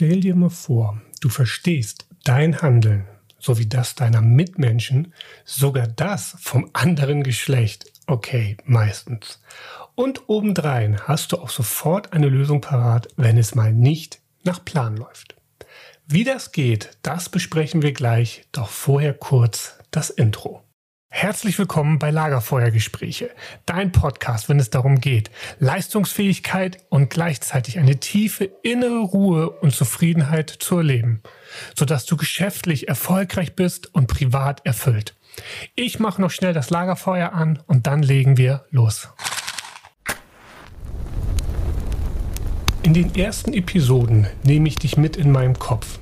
Stell dir mal vor, du verstehst dein Handeln sowie das deiner Mitmenschen, sogar das vom anderen Geschlecht. Okay, meistens. Und obendrein hast du auch sofort eine Lösung parat, wenn es mal nicht nach Plan läuft. Wie das geht, das besprechen wir gleich, doch vorher kurz das Intro. Herzlich willkommen bei Lagerfeuergespräche, dein Podcast, wenn es darum geht, Leistungsfähigkeit und gleichzeitig eine tiefe innere Ruhe und Zufriedenheit zu erleben, sodass du geschäftlich erfolgreich bist und privat erfüllt. Ich mache noch schnell das Lagerfeuer an und dann legen wir los. In den ersten Episoden nehme ich dich mit in meinem Kopf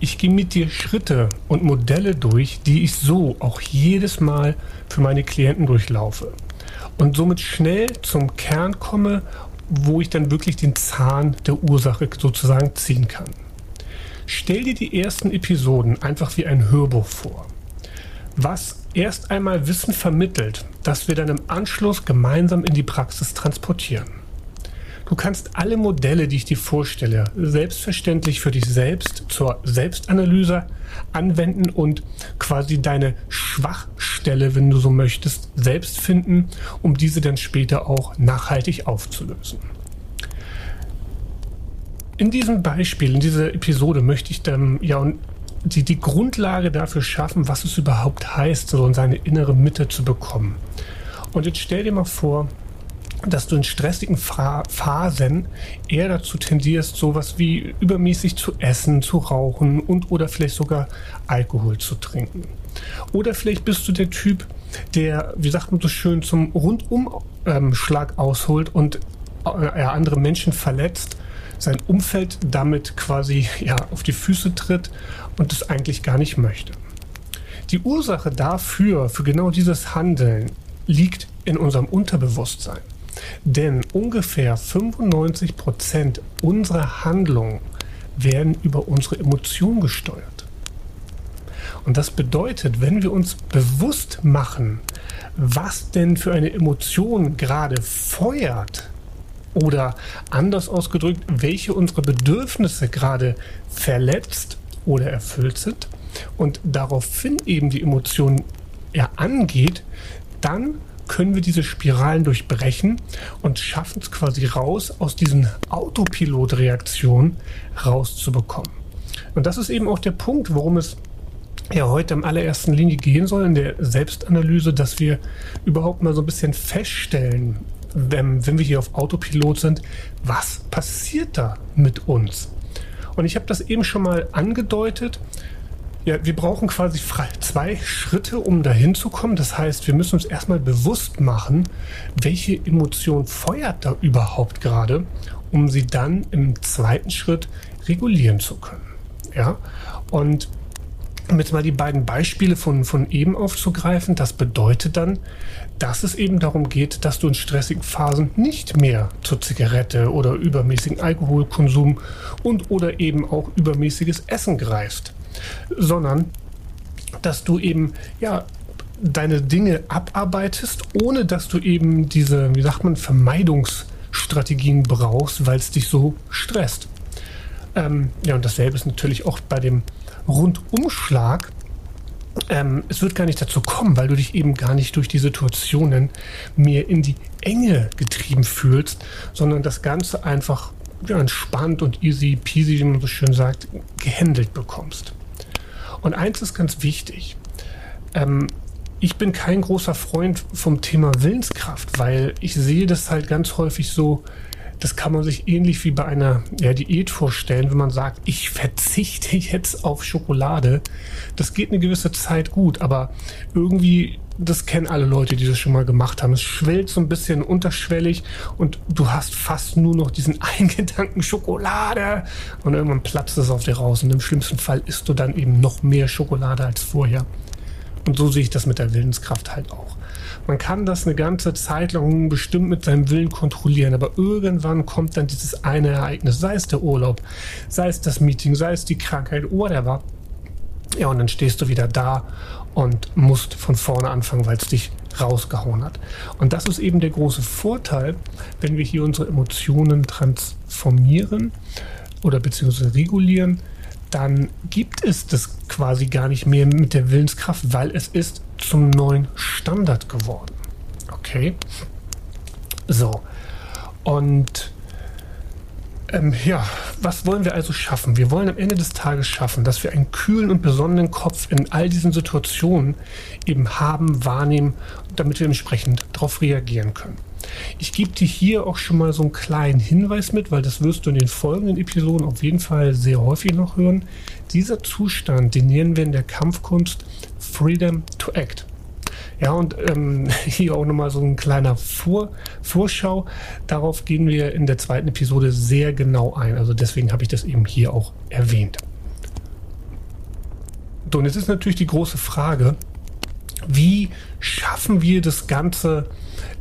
ich gehe mit dir Schritte und Modelle durch, die ich so auch jedes Mal für meine Klienten durchlaufe. Und somit schnell zum Kern komme, wo ich dann wirklich den Zahn der Ursache sozusagen ziehen kann. Stell dir die ersten Episoden einfach wie ein Hörbuch vor, was erst einmal Wissen vermittelt, das wir dann im Anschluss gemeinsam in die Praxis transportieren. Du kannst alle Modelle, die ich dir vorstelle, selbstverständlich für dich selbst zur Selbstanalyse anwenden und quasi deine Schwachstelle, wenn du so möchtest, selbst finden, um diese dann später auch nachhaltig aufzulösen. In diesem Beispiel, in dieser Episode möchte ich dann ja die, die Grundlage dafür schaffen, was es überhaupt heißt, so in seine innere Mitte zu bekommen. Und jetzt stell dir mal vor, dass du in stressigen Phasen eher dazu tendierst, sowas wie übermäßig zu essen, zu rauchen und oder vielleicht sogar Alkohol zu trinken. Oder vielleicht bist du der Typ, der, wie sagt man so schön, zum Rundumschlag ähm, ausholt und äh, andere Menschen verletzt, sein Umfeld damit quasi ja, auf die Füße tritt und es eigentlich gar nicht möchte. Die Ursache dafür, für genau dieses Handeln, liegt in unserem Unterbewusstsein. Denn ungefähr 95 Prozent unserer Handlungen werden über unsere Emotionen gesteuert. Und das bedeutet, wenn wir uns bewusst machen, was denn für eine Emotion gerade feuert, oder anders ausgedrückt, welche unsere Bedürfnisse gerade verletzt oder erfüllt sind und daraufhin eben die Emotion ja angeht, dann können wir diese Spiralen durchbrechen und schaffen es quasi raus, aus diesen Autopilot-Reaktionen rauszubekommen. Und das ist eben auch der Punkt, worum es ja heute im allerersten Linie gehen soll in der Selbstanalyse, dass wir überhaupt mal so ein bisschen feststellen, wenn, wenn wir hier auf Autopilot sind, was passiert da mit uns? Und ich habe das eben schon mal angedeutet. Ja, wir brauchen quasi zwei Schritte, um dahin zu kommen. Das heißt, wir müssen uns erstmal bewusst machen, welche Emotion feuert da überhaupt gerade, um sie dann im zweiten Schritt regulieren zu können. Ja, und um jetzt mal die beiden Beispiele von, von eben aufzugreifen, das bedeutet dann, dass es eben darum geht, dass du in stressigen Phasen nicht mehr zur Zigarette oder übermäßigen Alkoholkonsum und oder eben auch übermäßiges Essen greifst sondern dass du eben ja deine Dinge abarbeitest, ohne dass du eben diese, wie sagt man, Vermeidungsstrategien brauchst, weil es dich so stresst. Ähm, ja, und dasselbe ist natürlich auch bei dem Rundumschlag. Ähm, es wird gar nicht dazu kommen, weil du dich eben gar nicht durch die Situationen mehr in die Enge getrieben fühlst, sondern das Ganze einfach ja, entspannt und easy peasy, wie man so schön sagt, gehandelt bekommst. Und eins ist ganz wichtig. Ähm, ich bin kein großer Freund vom Thema Willenskraft, weil ich sehe das halt ganz häufig so, das kann man sich ähnlich wie bei einer ja, Diät vorstellen, wenn man sagt, ich verzichte jetzt auf Schokolade. Das geht eine gewisse Zeit gut, aber irgendwie, das kennen alle Leute, die das schon mal gemacht haben. Es schwellt so ein bisschen unterschwellig und du hast fast nur noch diesen einen Gedanken Schokolade und irgendwann platzt es auf dir raus und im schlimmsten Fall isst du dann eben noch mehr Schokolade als vorher. Und so sehe ich das mit der Willenskraft halt auch. Man kann das eine ganze Zeit lang bestimmt mit seinem Willen kontrollieren, aber irgendwann kommt dann dieses eine Ereignis, sei es der Urlaub, sei es das Meeting, sei es die Krankheit, whatever. Ja, und dann stehst du wieder da und musst von vorne anfangen, weil es dich rausgehauen hat. Und das ist eben der große Vorteil, wenn wir hier unsere Emotionen transformieren oder beziehungsweise regulieren, dann gibt es das quasi gar nicht mehr mit der Willenskraft, weil es ist zum neuen Standard geworden. Okay? So. Und ähm, ja, was wollen wir also schaffen? Wir wollen am Ende des Tages schaffen, dass wir einen kühlen und besonnenen Kopf in all diesen Situationen eben haben, wahrnehmen, damit wir entsprechend darauf reagieren können. Ich gebe dir hier auch schon mal so einen kleinen Hinweis mit, weil das wirst du in den folgenden Episoden auf jeden Fall sehr häufig noch hören. Dieser Zustand, den nennen wir in der Kampfkunst Freedom to Act. Ja, und ähm, hier auch nochmal so ein kleiner Vor Vorschau. Darauf gehen wir in der zweiten Episode sehr genau ein. Also deswegen habe ich das eben hier auch erwähnt. So, und jetzt ist natürlich die große Frage, wie schaffen wir das Ganze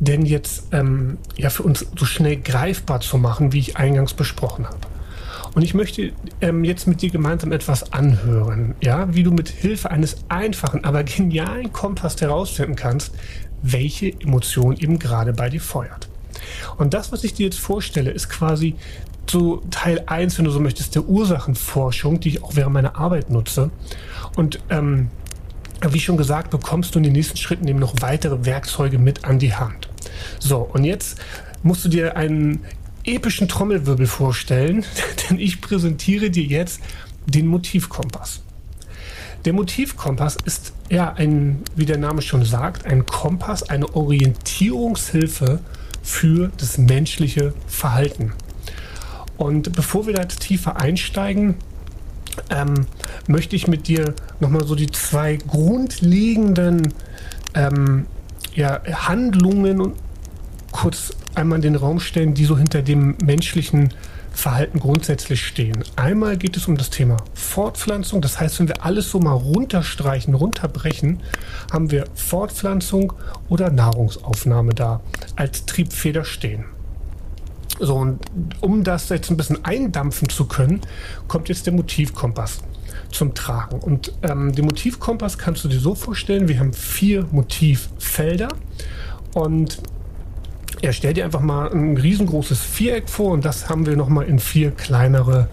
denn jetzt ähm, ja für uns so schnell greifbar zu machen, wie ich eingangs besprochen habe? Und ich möchte ähm, jetzt mit dir gemeinsam etwas anhören, ja, wie du mit Hilfe eines einfachen, aber genialen Kompass herausfinden kannst, welche Emotion eben gerade bei dir feuert. Und das, was ich dir jetzt vorstelle, ist quasi so Teil 1, wenn du so möchtest, der Ursachenforschung, die ich auch während meiner Arbeit nutze. Und ähm, wie schon gesagt, bekommst du in den nächsten Schritten eben noch weitere Werkzeuge mit an die Hand. So, und jetzt musst du dir einen epischen Trommelwirbel vorstellen, denn ich präsentiere dir jetzt den Motivkompass. Der Motivkompass ist ja ein, wie der Name schon sagt, ein Kompass, eine Orientierungshilfe für das menschliche Verhalten. Und bevor wir da tiefer einsteigen, ähm, möchte ich mit dir nochmal so die zwei grundlegenden ähm, ja, Handlungen kurz einmal in den Raum stellen, die so hinter dem menschlichen Verhalten grundsätzlich stehen. Einmal geht es um das Thema Fortpflanzung. Das heißt, wenn wir alles so mal runterstreichen, runterbrechen, haben wir Fortpflanzung oder Nahrungsaufnahme da als Triebfeder stehen. So, und um das jetzt ein bisschen eindampfen zu können, kommt jetzt der Motivkompass zum Tragen. Und ähm, den Motivkompass kannst du dir so vorstellen, wir haben vier Motivfelder und ja, stell dir einfach mal ein riesengroßes Viereck vor und das haben wir nochmal in vier kleinere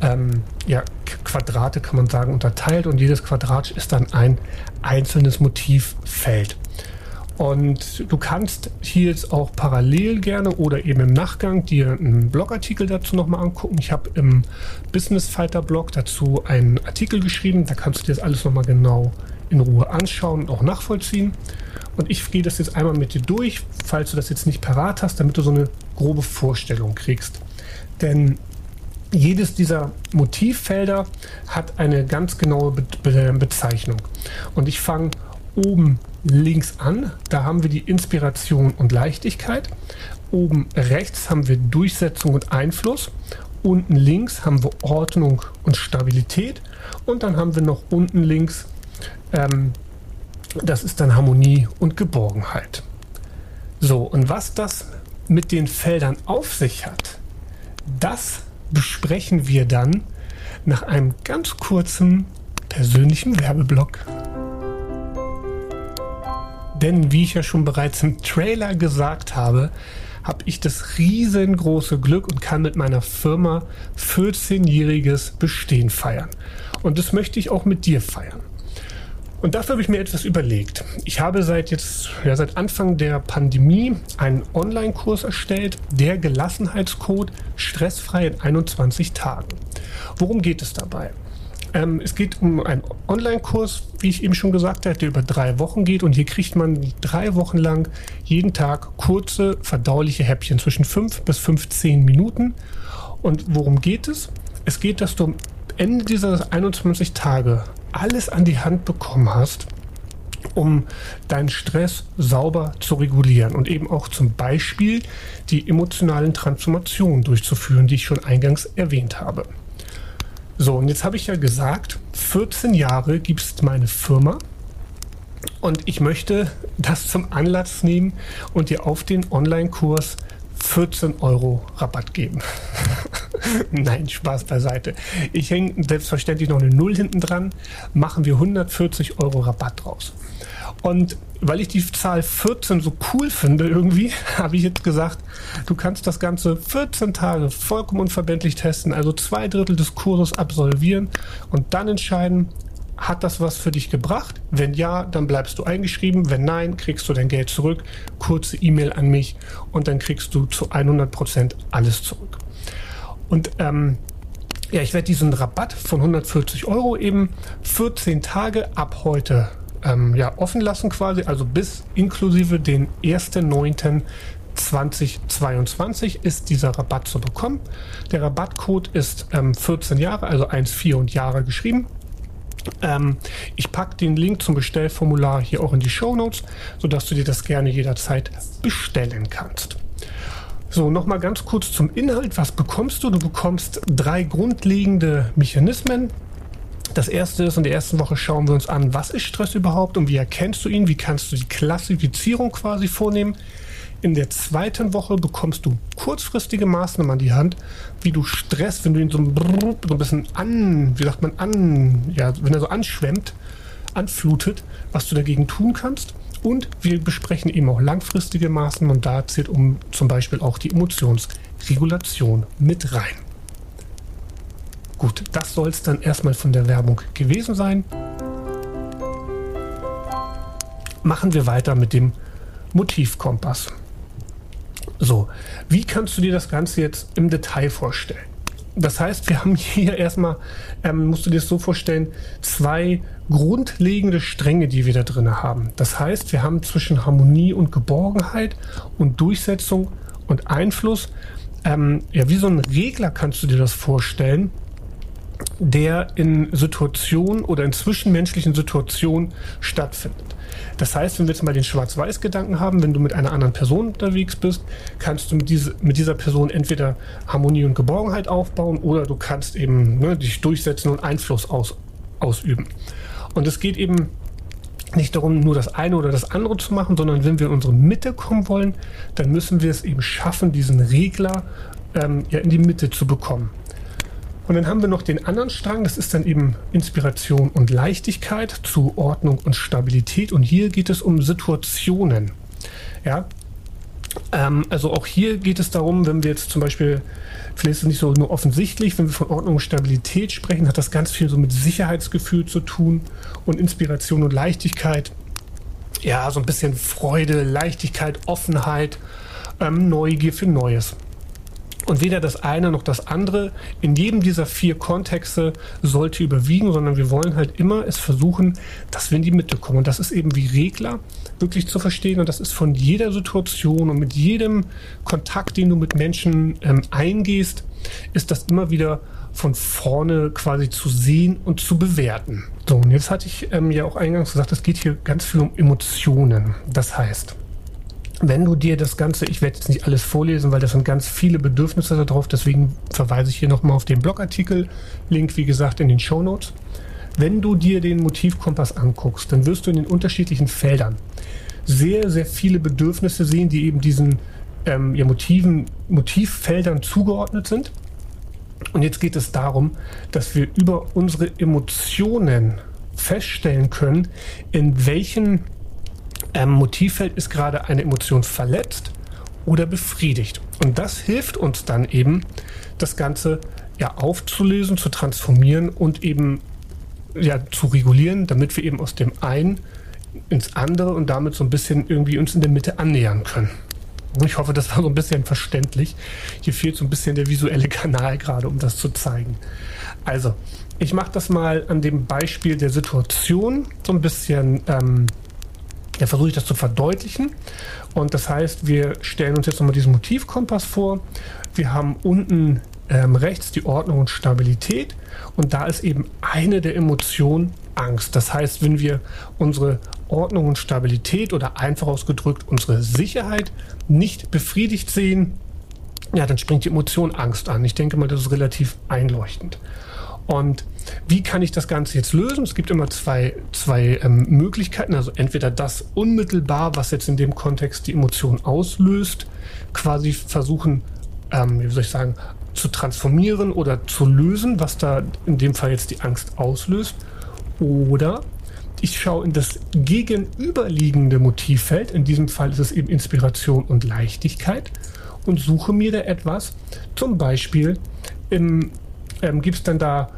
ähm, ja, Quadrate, kann man sagen, unterteilt und jedes Quadrat ist dann ein einzelnes Motivfeld. Und du kannst hier jetzt auch parallel gerne oder eben im Nachgang dir einen Blogartikel dazu nochmal angucken. Ich habe im Business Fighter Blog dazu einen Artikel geschrieben. Da kannst du dir das alles nochmal genau in Ruhe anschauen und auch nachvollziehen. Und ich gehe das jetzt einmal mit dir durch, falls du das jetzt nicht parat hast, damit du so eine grobe Vorstellung kriegst. Denn jedes dieser Motivfelder hat eine ganz genaue Be Be Bezeichnung. Und ich fange oben links an. Da haben wir die Inspiration und Leichtigkeit. Oben rechts haben wir Durchsetzung und Einfluss. Unten links haben wir Ordnung und Stabilität. Und dann haben wir noch unten links ähm, das ist dann Harmonie und Geborgenheit. So, und was das mit den Feldern auf sich hat, das besprechen wir dann nach einem ganz kurzen persönlichen Werbeblock. Denn wie ich ja schon bereits im Trailer gesagt habe, habe ich das riesengroße Glück und kann mit meiner Firma 14-jähriges Bestehen feiern. Und das möchte ich auch mit dir feiern. Und dafür habe ich mir etwas überlegt. Ich habe seit jetzt, ja, seit Anfang der Pandemie einen Online-Kurs erstellt, der Gelassenheitscode stressfrei in 21 Tagen. Worum geht es dabei? Ähm, es geht um einen Online-Kurs, wie ich eben schon gesagt habe, der über drei Wochen geht und hier kriegt man drei Wochen lang jeden Tag kurze, verdauliche Häppchen zwischen 5 bis 15 Minuten. Und worum geht es? Es geht, dass du am Ende dieser 21 Tage alles an die Hand bekommen hast, um deinen Stress sauber zu regulieren und eben auch zum Beispiel die emotionalen Transformationen durchzuführen, die ich schon eingangs erwähnt habe. So, und jetzt habe ich ja gesagt, 14 Jahre gibt es meine Firma und ich möchte das zum Anlass nehmen und dir auf den Online-Kurs 14 Euro Rabatt geben. Nein, Spaß beiseite. Ich hänge selbstverständlich noch eine Null hinten dran, machen wir 140 Euro Rabatt draus. Und weil ich die Zahl 14 so cool finde irgendwie, habe ich jetzt gesagt, du kannst das Ganze 14 Tage vollkommen unverbindlich testen, also zwei Drittel des Kurses absolvieren und dann entscheiden, hat das was für dich gebracht? Wenn ja, dann bleibst du eingeschrieben. Wenn nein, kriegst du dein Geld zurück. Kurze E-Mail an mich und dann kriegst du zu 100 Prozent alles zurück. Und ähm, ja, ich werde diesen Rabatt von 140 Euro eben 14 Tage ab heute ähm, ja, offen lassen quasi, also bis inklusive den 1.9.2022 ist dieser Rabatt zu bekommen. Der Rabattcode ist ähm, 14 Jahre, also 1, 4 und Jahre geschrieben. Ähm, ich packe den Link zum Bestellformular hier auch in die Show Notes, sodass du dir das gerne jederzeit bestellen kannst. So, nochmal ganz kurz zum Inhalt. Was bekommst du? Du bekommst drei grundlegende Mechanismen. Das erste ist, in der ersten Woche schauen wir uns an, was ist Stress überhaupt und wie erkennst du ihn? Wie kannst du die Klassifizierung quasi vornehmen? In der zweiten Woche bekommst du kurzfristige Maßnahmen an die Hand, wie du Stress, wenn du ihn so ein, bisschen an, wie sagt man, an, ja, wenn er so anschwemmt, anflutet, was du dagegen tun kannst. Und wir besprechen eben auch langfristige Maßnahmen und da zählt um zum Beispiel auch die Emotionsregulation mit rein. Gut, das soll es dann erstmal von der Werbung gewesen sein. Machen wir weiter mit dem Motivkompass. So, wie kannst du dir das Ganze jetzt im Detail vorstellen? Das heißt, wir haben hier erstmal, ähm, musst du dir das so vorstellen, zwei grundlegende Stränge, die wir da drin haben. Das heißt, wir haben zwischen Harmonie und Geborgenheit und Durchsetzung und Einfluss, ähm, ja, wie so ein Regler kannst du dir das vorstellen, der in Situationen oder in zwischenmenschlichen Situationen stattfindet. Das heißt, wenn wir jetzt mal den Schwarz-Weiß-Gedanken haben, wenn du mit einer anderen Person unterwegs bist, kannst du mit, diese, mit dieser Person entweder Harmonie und Geborgenheit aufbauen oder du kannst eben ne, dich durchsetzen und Einfluss aus, ausüben. Und es geht eben nicht darum, nur das eine oder das andere zu machen, sondern wenn wir in unsere Mitte kommen wollen, dann müssen wir es eben schaffen, diesen Regler ähm, ja, in die Mitte zu bekommen. Und dann haben wir noch den anderen Strang, das ist dann eben Inspiration und Leichtigkeit zu Ordnung und Stabilität. Und hier geht es um Situationen. Ja, ähm, also auch hier geht es darum, wenn wir jetzt zum Beispiel, vielleicht ist es nicht so nur offensichtlich, wenn wir von Ordnung und Stabilität sprechen, hat das ganz viel so mit Sicherheitsgefühl zu tun und Inspiration und Leichtigkeit. Ja, so ein bisschen Freude, Leichtigkeit, Offenheit, ähm, Neugier für Neues. Und weder das eine noch das andere in jedem dieser vier Kontexte sollte überwiegen, sondern wir wollen halt immer es versuchen, dass wir in die Mitte kommen. Und das ist eben wie Regler wirklich zu verstehen. Und das ist von jeder Situation und mit jedem Kontakt, den du mit Menschen ähm, eingehst, ist das immer wieder von vorne quasi zu sehen und zu bewerten. So, und jetzt hatte ich ähm, ja auch eingangs gesagt, es geht hier ganz viel um Emotionen. Das heißt, wenn du dir das Ganze, ich werde jetzt nicht alles vorlesen, weil das sind ganz viele Bedürfnisse da drauf, deswegen verweise ich hier nochmal auf den Blogartikel, Link wie gesagt in den Show Notes. Wenn du dir den Motivkompass anguckst, dann wirst du in den unterschiedlichen Feldern sehr, sehr viele Bedürfnisse sehen, die eben diesen ähm, ja, Motiven, Motivfeldern zugeordnet sind. Und jetzt geht es darum, dass wir über unsere Emotionen feststellen können, in welchen ähm, Motivfeld ist gerade eine Emotion verletzt oder befriedigt. Und das hilft uns dann eben, das Ganze ja aufzulösen, zu transformieren und eben ja zu regulieren, damit wir eben aus dem einen ins andere und damit so ein bisschen irgendwie uns in der Mitte annähern können. Ich hoffe, das war so ein bisschen verständlich. Hier fehlt so ein bisschen der visuelle Kanal gerade, um das zu zeigen. Also, ich mache das mal an dem Beispiel der Situation so ein bisschen ähm, ja, versuche ich das zu verdeutlichen. Und das heißt, wir stellen uns jetzt nochmal diesen Motivkompass vor. Wir haben unten ähm, rechts die Ordnung und Stabilität. Und da ist eben eine der Emotionen Angst. Das heißt, wenn wir unsere Ordnung und Stabilität oder einfach ausgedrückt unsere Sicherheit nicht befriedigt sehen, ja, dann springt die Emotion Angst an. Ich denke mal, das ist relativ einleuchtend. Und wie kann ich das Ganze jetzt lösen? Es gibt immer zwei, zwei ähm, Möglichkeiten. Also entweder das unmittelbar, was jetzt in dem Kontext die Emotion auslöst, quasi versuchen, ähm, wie soll ich sagen, zu transformieren oder zu lösen, was da in dem Fall jetzt die Angst auslöst. Oder ich schaue in das gegenüberliegende Motivfeld, in diesem Fall ist es eben Inspiration und Leichtigkeit, und suche mir da etwas. Zum Beispiel ähm, gibt es dann da,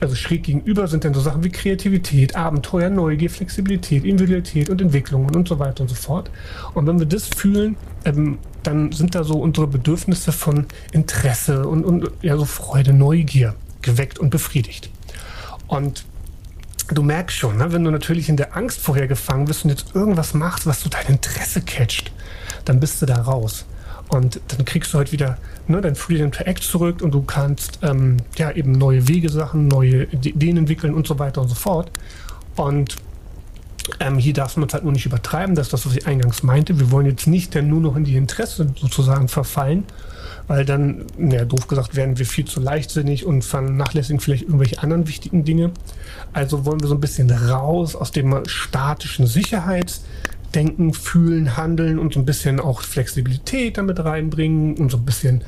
also schräg gegenüber sind dann so Sachen wie Kreativität, Abenteuer, Neugier, Flexibilität, Individualität und Entwicklungen und so weiter und so fort. Und wenn wir das fühlen, ähm, dann sind da so unsere Bedürfnisse von Interesse und, und ja, so Freude, Neugier geweckt und befriedigt. Und du merkst schon, ne, wenn du natürlich in der Angst vorher gefangen bist und jetzt irgendwas machst, was so dein Interesse catcht, dann bist du da raus. Und dann kriegst du halt wieder ne, dein Freedom to Act zurück und du kannst ähm, ja eben neue Wege Sachen, neue Ideen entwickeln und so weiter und so fort. Und ähm, hier darf man es halt nur nicht übertreiben, das ist das, was ich eingangs meinte. Wir wollen jetzt nicht denn nur noch in die Interesse sozusagen verfallen, weil dann, naja, doof gesagt, werden wir viel zu leichtsinnig und vernachlässigen vielleicht irgendwelche anderen wichtigen Dinge. Also wollen wir so ein bisschen raus aus dem statischen Sicherheitsdenken, Fühlen, Handeln und so ein bisschen auch Flexibilität damit reinbringen und so ein bisschen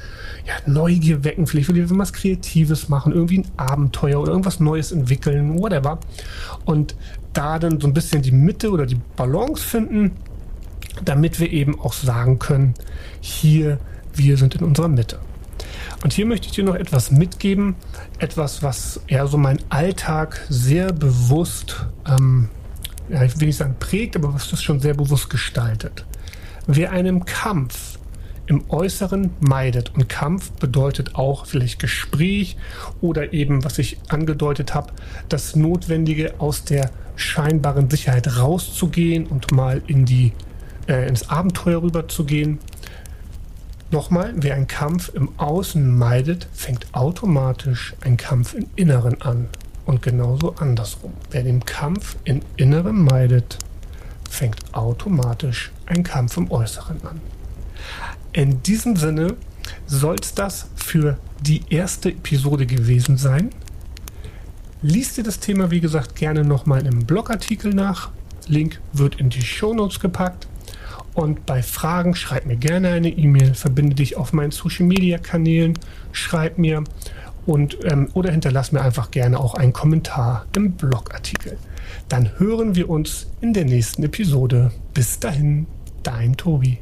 ja, Neugier wecken. Vielleicht will ich was Kreatives machen, irgendwie ein Abenteuer oder irgendwas Neues entwickeln, whatever. Und da dann so ein bisschen die Mitte oder die Balance finden, damit wir eben auch sagen können, hier wir sind in unserer Mitte. Und hier möchte ich dir noch etwas mitgeben, etwas, was eher so mein Alltag sehr bewusst, ähm, ja, ich will nicht sagen prägt, aber was das schon sehr bewusst gestaltet. Wer einen Kampf im Äußeren meidet, und Kampf bedeutet auch vielleicht Gespräch oder eben, was ich angedeutet habe, das Notwendige aus der scheinbaren Sicherheit rauszugehen und mal in die, äh, ins Abenteuer rüberzugehen, Nochmal, wer einen Kampf im Außen meidet, fängt automatisch ein Kampf im Inneren an. Und genauso andersrum. Wer den Kampf im Inneren meidet, fängt automatisch ein Kampf im Äußeren an. In diesem Sinne soll es das für die erste Episode gewesen sein. Lies dir das Thema, wie gesagt, gerne nochmal im Blogartikel nach. Link wird in die Show Notes gepackt. Und bei Fragen schreib mir gerne eine E-Mail, verbinde dich auf meinen Social Media Kanälen, schreib mir und ähm, oder hinterlass mir einfach gerne auch einen Kommentar im Blogartikel. Dann hören wir uns in der nächsten Episode. Bis dahin, dein Tobi.